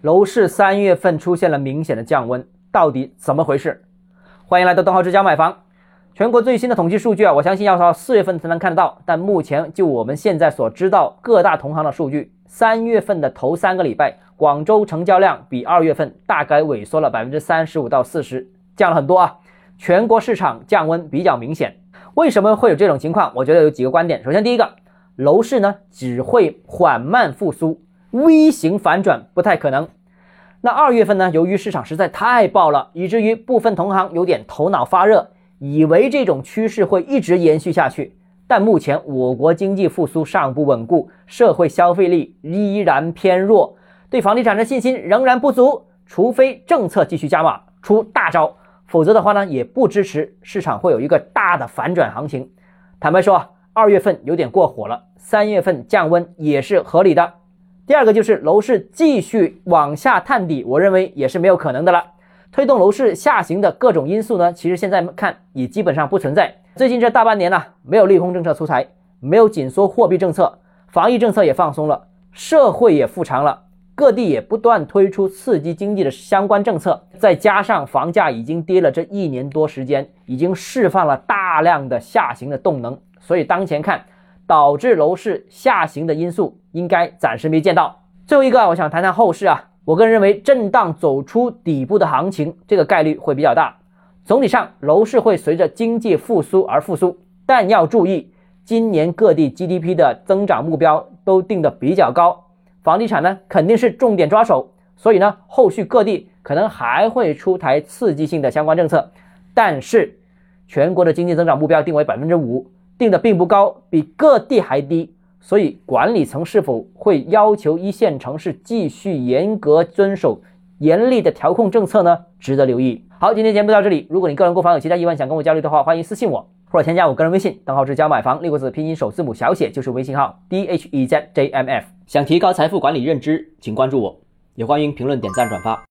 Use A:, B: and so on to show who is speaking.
A: 楼市三月份出现了明显的降温，到底怎么回事？欢迎来到东浩之家买房。全国最新的统计数据啊，我相信要到四月份才能看得到。但目前就我们现在所知道各大同行的数据，三月份的头三个礼拜，广州成交量比二月份大概萎缩了百分之三十五到四十，降了很多啊。全国市场降温比较明显。为什么会有这种情况？我觉得有几个观点。首先，第一个，楼市呢只会缓慢复苏。微型反转不太可能。那二月份呢？由于市场实在太爆了，以至于部分同行有点头脑发热，以为这种趋势会一直延续下去。但目前我国经济复苏尚不稳固，社会消费力依然偏弱，对房地产的信心仍然不足。除非政策继续加码出大招，否则的话呢，也不支持市场会有一个大的反转行情。坦白说，二月份有点过火了，三月份降温也是合理的。第二个就是楼市继续往下探底，我认为也是没有可能的了。推动楼市下行的各种因素呢，其实现在看也基本上不存在。最近这大半年呢，没有利空政策出台，没有紧缩货币政策，防疫政策也放松了，社会也复常了，各地也不断推出刺激经济的相关政策，再加上房价已经跌了这一年多时间，已经释放了大量的下行的动能，所以当前看。导致楼市下行的因素应该暂时没见到。最后一个，我想谈谈后市啊。我个人认为，震荡走出底部的行情，这个概率会比较大。总体上，楼市会随着经济复苏而复苏，但要注意，今年各地 GDP 的增长目标都定的比较高，房地产呢肯定是重点抓手。所以呢，后续各地可能还会出台刺激性的相关政策，但是全国的经济增长目标定为百分之五。定的并不高，比各地还低，所以管理层是否会要求一线城市继续严格遵守严厉的调控政策呢？值得留意。好，今天节目到这里。如果你个人购房有其他疑问，想跟我交流的话，欢迎私信我或者添加我个人微信，账号是教买房六个字拼音首字母小写就是微信号 d h e z j m f。想提高财富管理认知，请关注我，也欢迎评论、点赞、转发。